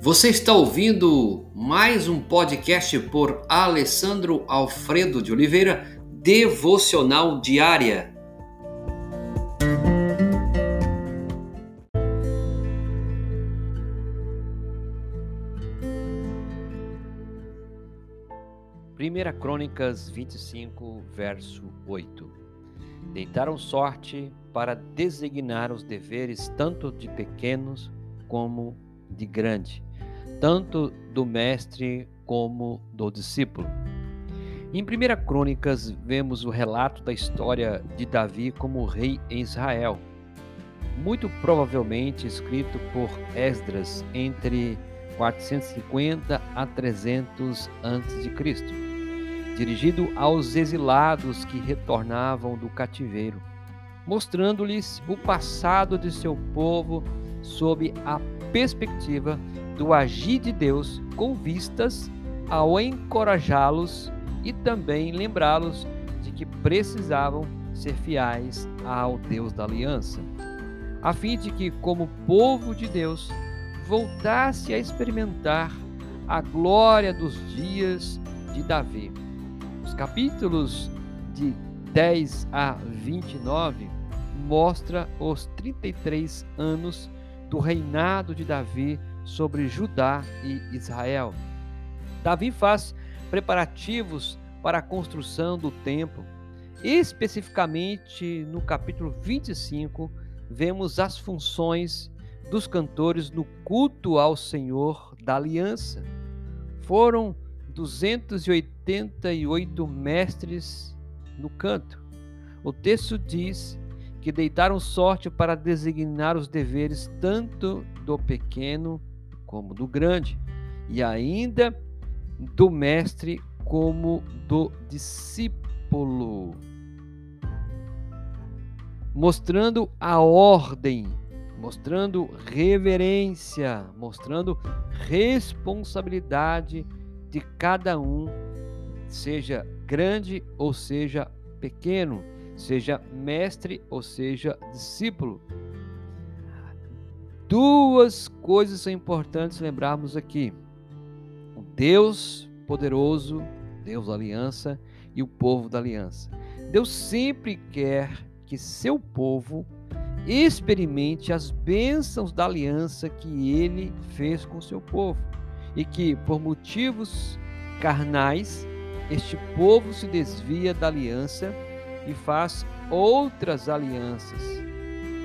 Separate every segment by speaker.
Speaker 1: Você está ouvindo mais um podcast por Alessandro Alfredo de Oliveira, Devocional Diária. Primeira Crônicas 25, verso 8. Deitaram sorte para designar os deveres tanto de pequenos como de grande tanto do mestre como do discípulo. Em 1 Crônicas, vemos o relato da história de Davi como rei em Israel, muito provavelmente escrito por Esdras entre 450 a 300 a.C., dirigido aos exilados que retornavam do cativeiro, mostrando-lhes o passado de seu povo sob a perspectiva do agir de Deus com vistas ao encorajá-los e também lembrá-los de que precisavam ser fiéis ao Deus da aliança, a fim de que, como povo de Deus, voltasse a experimentar a glória dos dias de Davi. Os capítulos de 10 a 29 mostra os 33 anos do reinado de Davi sobre Judá e Israel. Davi faz preparativos para a construção do templo. Especificamente no capítulo 25, vemos as funções dos cantores no culto ao Senhor da aliança. Foram 288 mestres no canto. O texto diz que deitaram sorte para designar os deveres tanto do pequeno como do grande, e ainda do mestre como do discípulo, mostrando a ordem, mostrando reverência, mostrando responsabilidade de cada um, seja grande ou seja pequeno, seja mestre ou seja discípulo. Duas coisas são importantes lembrarmos aqui: o Deus poderoso, Deus da aliança, e o povo da aliança. Deus sempre quer que seu povo experimente as bênçãos da aliança que ele fez com seu povo e que, por motivos carnais, este povo se desvia da aliança e faz outras alianças.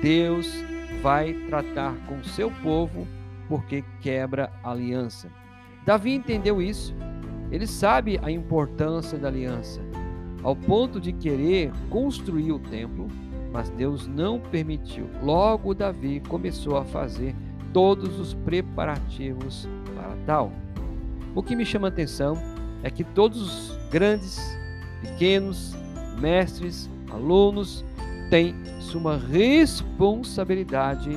Speaker 1: Deus vai tratar com seu povo porque quebra a aliança. Davi entendeu isso. Ele sabe a importância da aliança, ao ponto de querer construir o templo, mas Deus não permitiu. Logo, Davi começou a fazer todos os preparativos para tal. O que me chama a atenção é que todos os grandes, pequenos, mestres, alunos, tem sua responsabilidade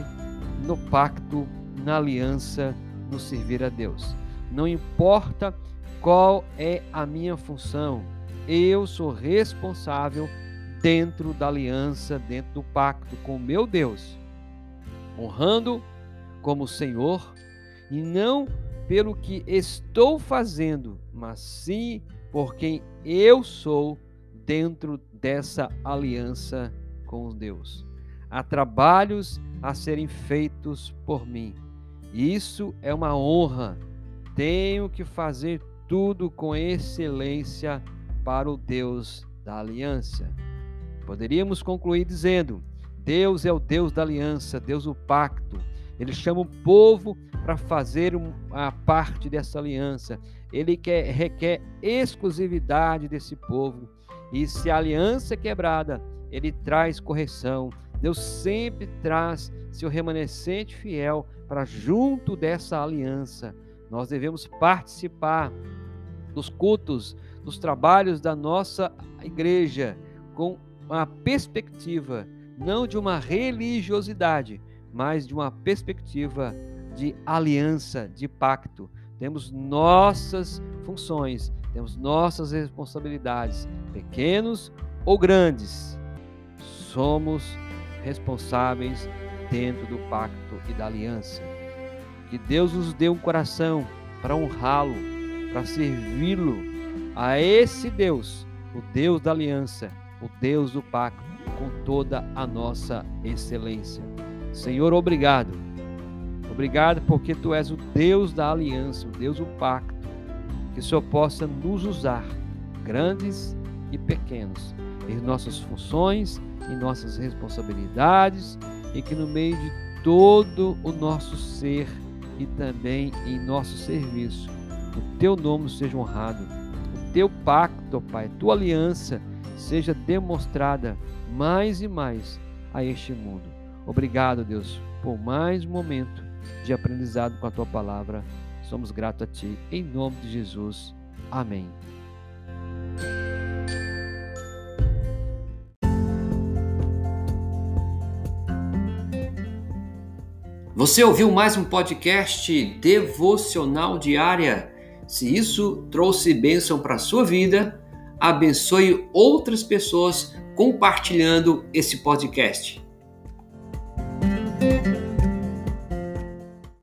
Speaker 1: no pacto, na aliança, no servir a Deus. Não importa qual é a minha função, eu sou responsável dentro da aliança, dentro do pacto com meu Deus, honrando como Senhor e não pelo que estou fazendo, mas sim por quem eu sou dentro dessa aliança com Deus. Há trabalhos a serem feitos por mim. Isso é uma honra. Tenho que fazer tudo com excelência para o Deus da aliança. Poderíamos concluir dizendo: Deus é o Deus da aliança, Deus do pacto. Ele chama o povo para fazer a parte dessa aliança. Ele quer, requer exclusividade desse povo. E se a aliança é quebrada, ele traz correção. Deus sempre traz seu remanescente fiel para junto dessa aliança. Nós devemos participar dos cultos, dos trabalhos da nossa igreja com uma perspectiva não de uma religiosidade, mas de uma perspectiva de aliança, de pacto. Temos nossas funções, temos nossas responsabilidades, pequenos ou grandes somos responsáveis dentro do pacto e da aliança. que Deus nos dê um coração para honrá-lo, para servi-lo a esse Deus, o Deus da aliança, o Deus do pacto, com toda a nossa excelência. Senhor, obrigado. Obrigado porque tu és o Deus da aliança, o Deus do pacto. Que o Senhor possa nos usar, grandes e pequenos, em nossas funções, em nossas responsabilidades, e que no meio de todo o nosso ser e também em nosso serviço, o teu nome seja honrado, o teu pacto, Pai, tua aliança seja demonstrada mais e mais a este mundo. Obrigado, Deus, por mais um momento de aprendizado com a tua palavra. Somos gratos a ti, em nome de Jesus. Amém.
Speaker 2: Você ouviu mais um podcast devocional diária? Se isso trouxe bênção para a sua vida, abençoe outras pessoas compartilhando esse podcast.